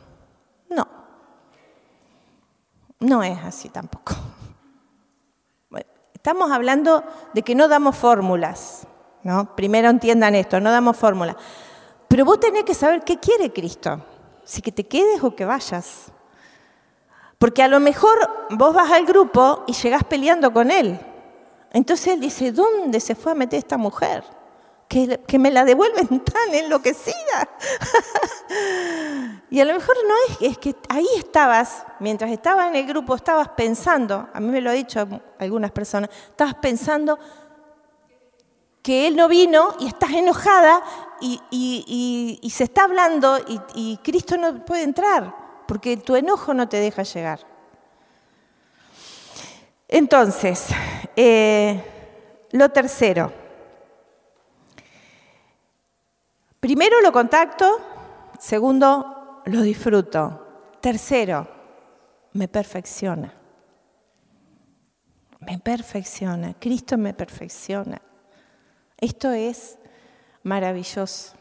No es así tampoco. estamos hablando de que no damos fórmulas, ¿no? Primero entiendan esto, no damos fórmula. Pero vos tenés que saber qué quiere Cristo, si que te quedes o que vayas. Porque a lo mejor vos vas al grupo y llegás peleando con él. Entonces él dice, ¿dónde se fue a meter esta mujer? Que, me la devuelven tan enloquecida. y a lo mejor no es, es que ahí estabas, mientras estabas en el grupo, estabas pensando, a mí me lo ha dicho algunas personas, estabas pensando que él no vino y estás enojada y, se está hablando y, Cristo no puede entrar porque tu enojo no te deja llegar. Entonces, eh, lo tercero, Primero lo contacto, segundo lo disfruto, tercero me perfecciona. Me perfecciona, Cristo me perfecciona. Esto es maravilloso.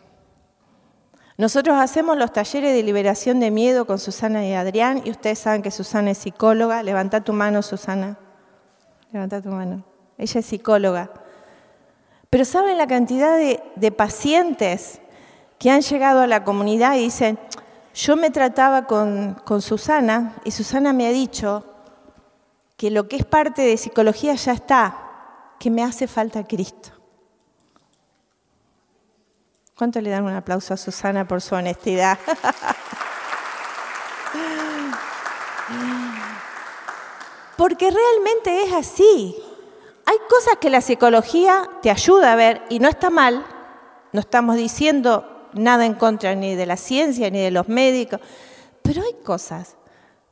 Nosotros hacemos los talleres de liberación de miedo con Susana y Adrián y ustedes saben que Susana es psicóloga. Levanta tu mano, Susana. Levanta tu mano. Ella es psicóloga. Pero ¿saben la cantidad de, de pacientes que han llegado a la comunidad y dicen, yo me trataba con, Susana y Susana me ha dicho que lo que es parte de psicología ya está, que me hace falta Cristo. ¿Cuánto le dan un aplauso a Susana por su honestidad? Porque realmente es así. Hay cosas que la psicología te ayuda a ver y no está mal. No estamos diciendo nada en contra ni de la ciencia ni de los médicos, pero hay cosas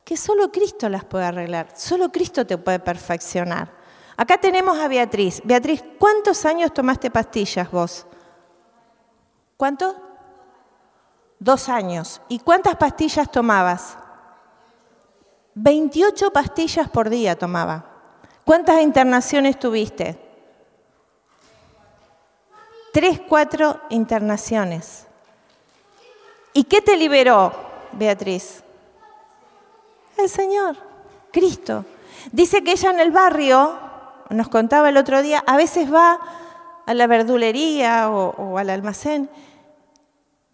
que solo Cristo las puede arreglar, solo Cristo te puede perfeccionar. Acá tenemos a Beatriz. Beatriz, ¿cuántos años tomaste pastillas vos? ¿Cuánto? Dos años. ¿Y cuántas pastillas tomabas? 28 pastillas por día tomaba. ¿Cuántas internaciones tuviste? Tres, cuatro internaciones. ¿Y qué te liberó, Beatriz? El Señor, Cristo. Dice que ella en el barrio, nos contaba el otro día, a veces va a la verdulería o, al almacén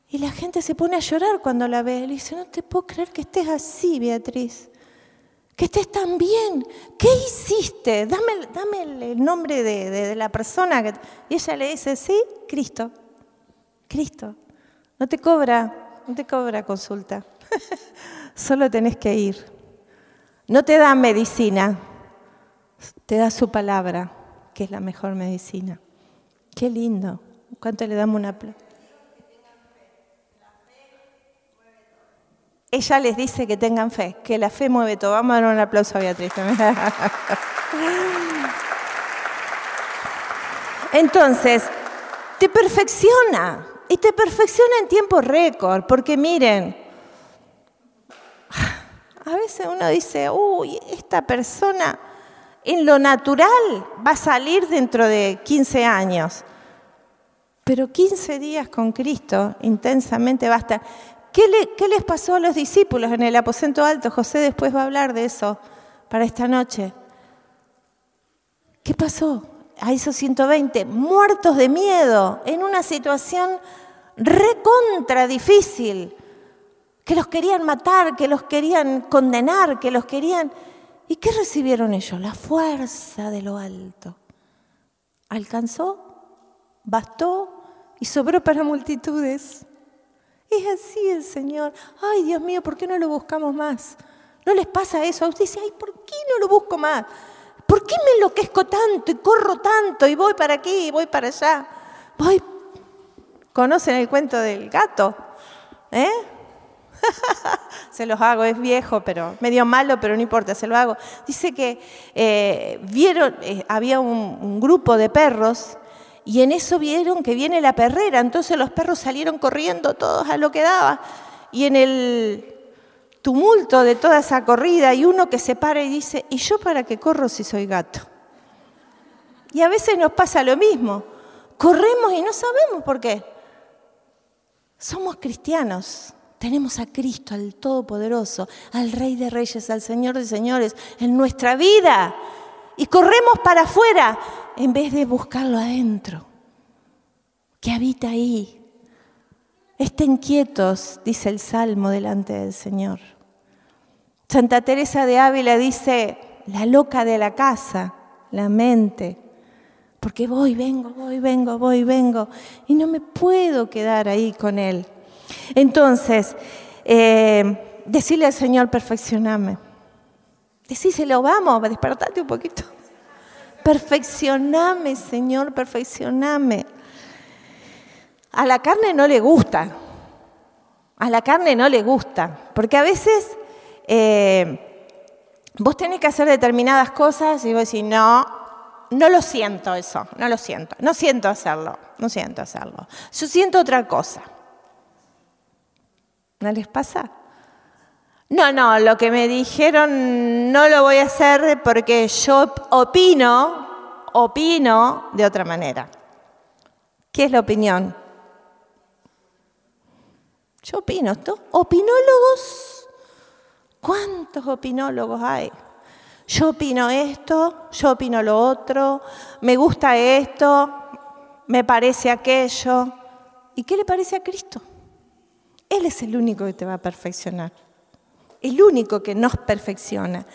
y la gente se pone a llorar cuando la ve. Le dice, no te puedo creer que estés así, Beatriz. Que estés tan bien. ¿Qué hiciste? Dame, dame el nombre de, de la persona. Y ella le dice, sí, Cristo. Cristo. No te cobra no te cobra consulta. Solo tenés que ir. No te da medicina, te da su palabra, que es la mejor medicina. Qué lindo. ¿Cuánto le damos una Ella les dice que tengan fe, que la fe mueve todo. Vamos a dar un aplauso a Beatriz. Entonces, te perfecciona. Y te perfecciona en tiempo récord, porque miren, a veces uno dice, uy, esta persona en lo natural va a salir dentro de 15 años. Pero 15 días con Cristo intensamente basta. ¿Qué, ¿Qué, les pasó a los discípulos en el aposento alto? José después va a hablar de eso para esta noche. ¿Qué pasó? A esos 120, muertos de miedo, en una situación recontra difícil, que los querían matar, que los querían condenar, que los querían... ¿Y qué recibieron ellos? La fuerza de lo alto. ¿Alcanzó? ¿Bastó? ¿Y sobró para multitudes? Es así el Señor. Ay, Dios mío, ¿por qué no lo buscamos más? ¿No les pasa eso? A usted dice, ay, ¿por qué no lo busco más? ¿Por qué me enloquezco tanto y corro tanto y voy para aquí y voy para allá? Voy. ¿Conocen el cuento del gato? ¿Eh? se los hago, es viejo, pero medio malo, pero no importa, se lo hago. Dice que eh, vieron, eh, había un, grupo de perros y en eso vieron que viene la perrera, entonces los perros salieron corriendo todos a lo que daba y en el tumulto de toda esa corrida y uno que se para y dice, ¿y yo para qué corro si soy gato? Y a veces nos pasa lo mismo. Corremos y no sabemos por qué. Somos cristianos. Tenemos a Cristo, al Todopoderoso, al Rey de Reyes, al Señor de Señores en nuestra vida. Y corremos para afuera en vez de buscarlo adentro. que habita ahí. Estén quietos, dice el Salmo delante del Señor. Santa Teresa de Ávila dice, la loca de la casa, la mente, porque voy, vengo, voy, vengo, voy, vengo, y no me puedo quedar ahí con Él. Entonces, eh, decirle al Señor, perfeccioname. Decíselo, vamos, despertate un poquito. Perfeccioname, Señor, perfeccioname. A la carne no le gusta. A la carne no le gusta. Porque a veces eh, vos tenés que hacer determinadas cosas y vos decís, no, no lo siento eso, no lo siento. No siento hacerlo, no siento hacerlo. Yo siento otra cosa. ¿No les pasa? No, no, lo que me dijeron no lo voy a hacer porque yo opino, opino de otra manera. ¿Qué es la opinión? Yo opino esto. ¿Opinólogos? ¿Cuántos opinólogos hay? Yo opino esto, yo opino lo otro, me gusta esto, me parece aquello. ¿Y qué le parece a Cristo? Él es el único que te va a perfeccionar, el único que nos perfecciona.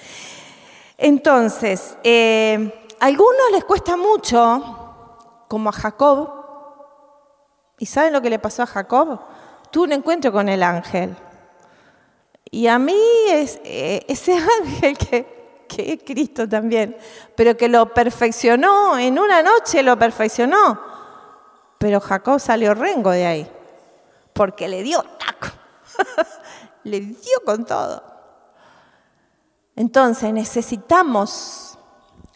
Entonces, eh, a algunos les cuesta mucho, como a Jacob, ¿y saben lo que le pasó a Jacob? Tuvo un encuentro con el ángel. Y a mí es, eh, ese ángel que, es Cristo también, pero que lo perfeccionó, en una noche lo perfeccionó, pero Jacob salió rengo de ahí porque le dio taco, le dio con todo. Entonces necesitamos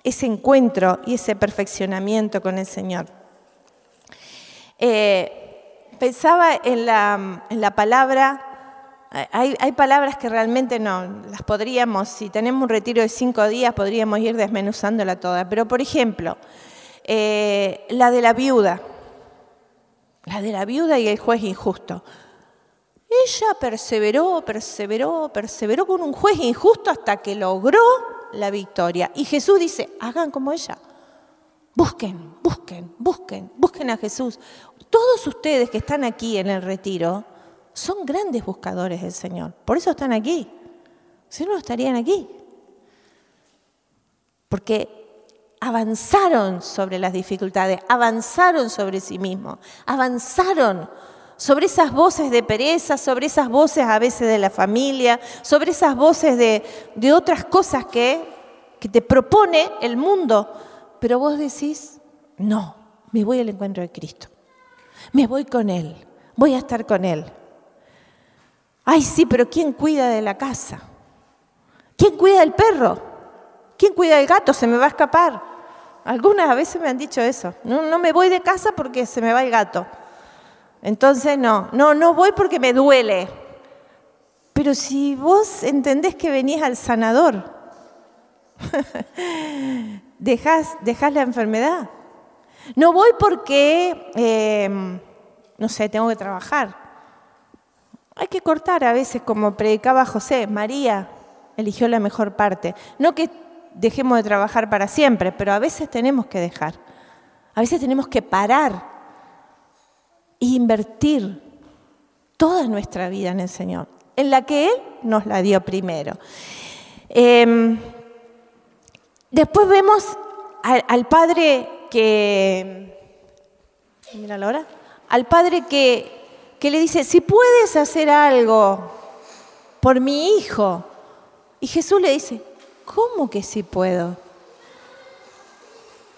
ese encuentro y ese perfeccionamiento con el Señor. Eh, pensaba en la, palabra, hay, palabras que realmente no, las podríamos, si tenemos un retiro de cinco días, podríamos ir desmenuzándola toda, pero por ejemplo, eh, la de la viuda la de la viuda y el juez injusto. Ella perseveró, perseveró, perseveró con un juez injusto hasta que logró la victoria. Y Jesús dice, hagan como ella. Busquen, busquen, busquen, busquen a Jesús. Todos ustedes que están aquí en el retiro son grandes buscadores del Señor. Por eso están aquí. Si no, estarían aquí. Porque avanzaron sobre las dificultades, avanzaron sobre sí mismos, avanzaron sobre esas voces de pereza, sobre esas voces a veces de la familia, sobre esas voces de, otras cosas que, que te propone el mundo. Pero vos decís, no, me voy al encuentro de Cristo, me voy con Él, voy a estar con Él. Ay, sí, pero ¿quién cuida de la casa? ¿Quién cuida del perro? ¿Quién cuida del gato? Se me va a escapar. Algunas veces me han dicho eso. No, me voy de casa porque se me va el gato. Entonces no, no, no voy porque me duele. Pero si vos entendés que venís al sanador, dejás, la enfermedad. No voy porque, em, no sé, tengo que trabajar. Hay que cortar a veces, como predicaba José, María eligió la mejor parte. No que dejemos de trabajar para siempre, pero a veces tenemos que dejar. A veces tenemos que parar e invertir toda nuestra vida en el Señor, en la que Él nos la dio primero. Em, después vemos al, Padre que, mira la al Padre que, que le dice, si puedes hacer algo por mi hijo, y Jesús le dice, ¿cómo que sí puedo?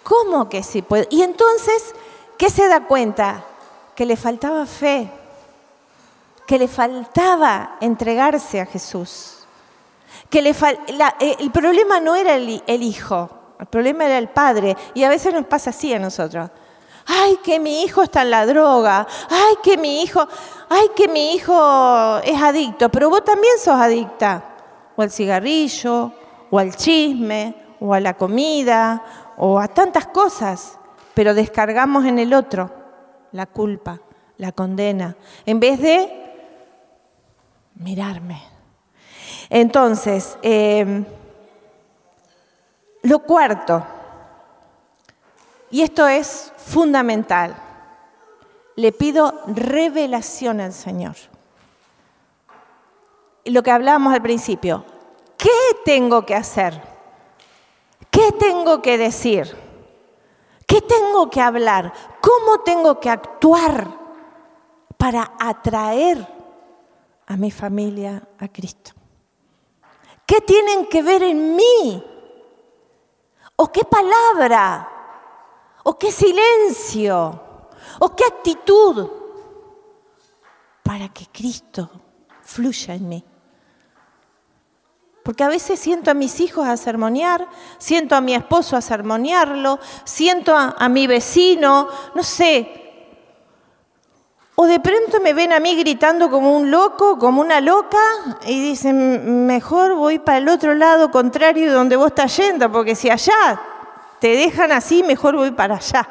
¿Cómo que sí puedo? Y entonces, ¿qué se da cuenta? Que le faltaba fe, que le faltaba entregarse a Jesús. Que le eh, el problema no era el, el hijo, el problema era el padre. Y a veces nos pasa así a nosotros. Ay, que mi hijo está en la droga. Ay, que mi hijo, ay, que mi hijo es adicto. Pero vos también sos adicta. O al cigarrillo, o al chisme, o a la comida, o a tantas cosas, pero descargamos en el otro la culpa, la condena, en vez de mirarme. Entonces, em, lo cuarto, y esto es fundamental, le pido revelación al Señor. Lo que hablábamos al principio, ¿qué tengo que hacer? ¿Qué tengo que decir? ¿Qué tengo que hablar? ¿Cómo tengo que actuar para atraer a mi familia a Cristo? ¿Qué tienen que ver en mí? ¿O qué palabra? ¿O qué silencio? ¿O qué actitud para que Cristo fluya en mí? Porque a veces siento a mis hijos a sermonear, siento a mi esposo a sermonearlo, siento a, mi vecino, no sé. O de pronto me ven a mí gritando como un loco, como una loca, y dicen, mejor voy para el otro lado contrario de donde vos estás yendo, porque si allá te dejan así, mejor voy para allá.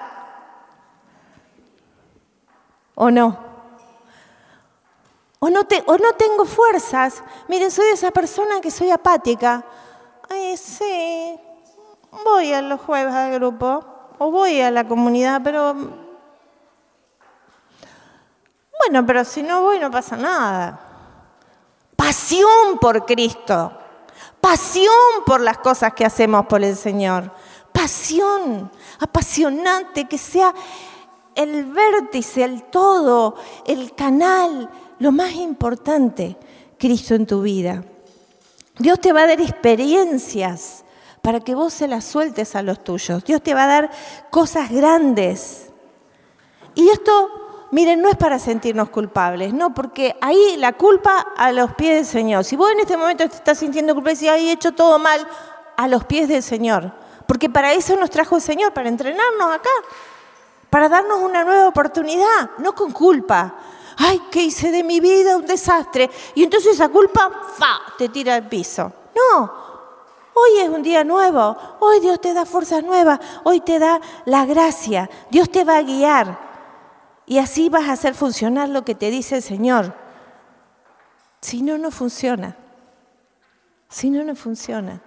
¿O no? O no, tengo fuerzas. Miren, soy esa persona que soy apática. Ay, sí, voy a los jueves al grupo o voy a la comunidad, pero... Bueno, pero si no voy no pasa nada. Pasión por Cristo. Pasión por las cosas que hacemos por el Señor. Apasionante, que sea el vértice, el todo, el canal, lo más importante, Cristo en tu vida. Dios te va a dar experiencias para que vos se las sueltes a los tuyos. Dios te va a dar cosas grandes. Y esto, miren, no es para sentirnos culpables, no, porque ahí la culpa a los pies del Señor. Si vos en este momento estás sintiendo culpable y hay hecho todo mal, a los pies del Señor. Porque para eso nos trajo el Señor, para entrenarnos acá para darnos una nueva oportunidad, no con culpa. Ay, ¿qué hice de mi vida? Un desastre. Y entonces esa culpa, fa, te tira al piso. No, hoy es un día nuevo. Hoy Dios te da fuerzas nuevas. Hoy te da la gracia. Dios te va a guiar. Y así vas a hacer funcionar lo que te dice el Señor. Si no, no funciona. Si no, no funciona.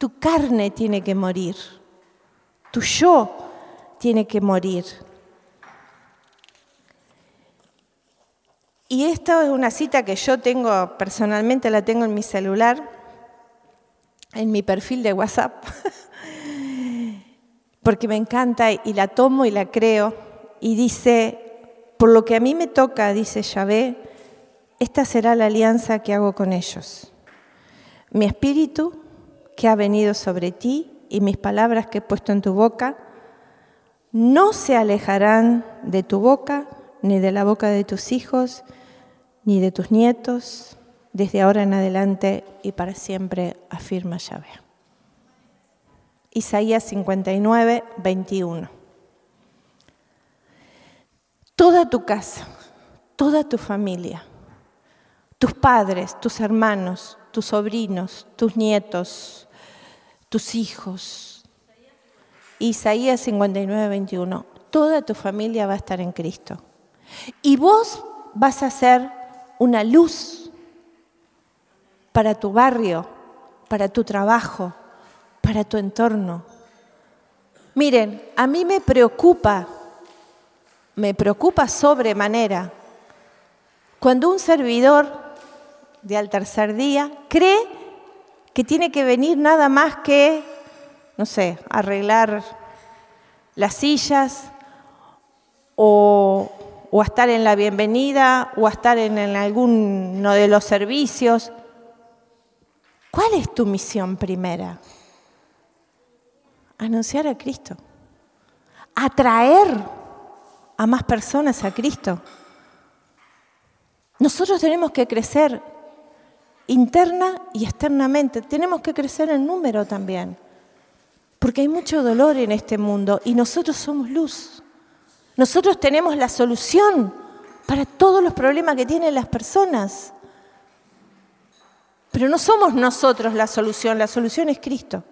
Tu carne tiene que morir. Tu yo tiene que morir. Y esta es una cita que yo tengo, personalmente la tengo en mi celular, en mi perfil de WhatsApp, porque me encanta y la tomo y la creo. Y dice, por lo que a mí me toca, dice Yahvé, esta será la alianza que hago con ellos. Mi espíritu que ha venido sobre ti y mis palabras que he puesto en tu boca, no se alejarán de tu boca, ni de la boca de tus hijos, ni de tus nietos, desde ahora en adelante y para siempre, afirma Yahvé. Isaías 59, 21. Toda tu casa, toda tu familia, tus padres, tus hermanos, tus sobrinos, tus nietos, tus hijos, Isaías 59, 21. Toda tu familia va a estar en Cristo. Y vos vas a ser una luz para tu barrio, para tu trabajo, para tu entorno. Miren, a mí me preocupa, me preocupa sobremanera cuando un servidor de al tercer día cree que tiene que venir nada más que no sé, arreglar las sillas o, a estar en la bienvenida o a estar en, en alguno de los servicios. ¿Cuál es tu misión primera? Anunciar a Cristo. Atraer a más personas a Cristo. Nosotros tenemos que crecer interna y externamente. Tenemos que crecer en número también. Porque hay mucho dolor en este mundo y nosotros somos luz. Nosotros tenemos la solución para todos los problemas que tienen las personas. Pero no somos nosotros la solución, la solución es Cristo.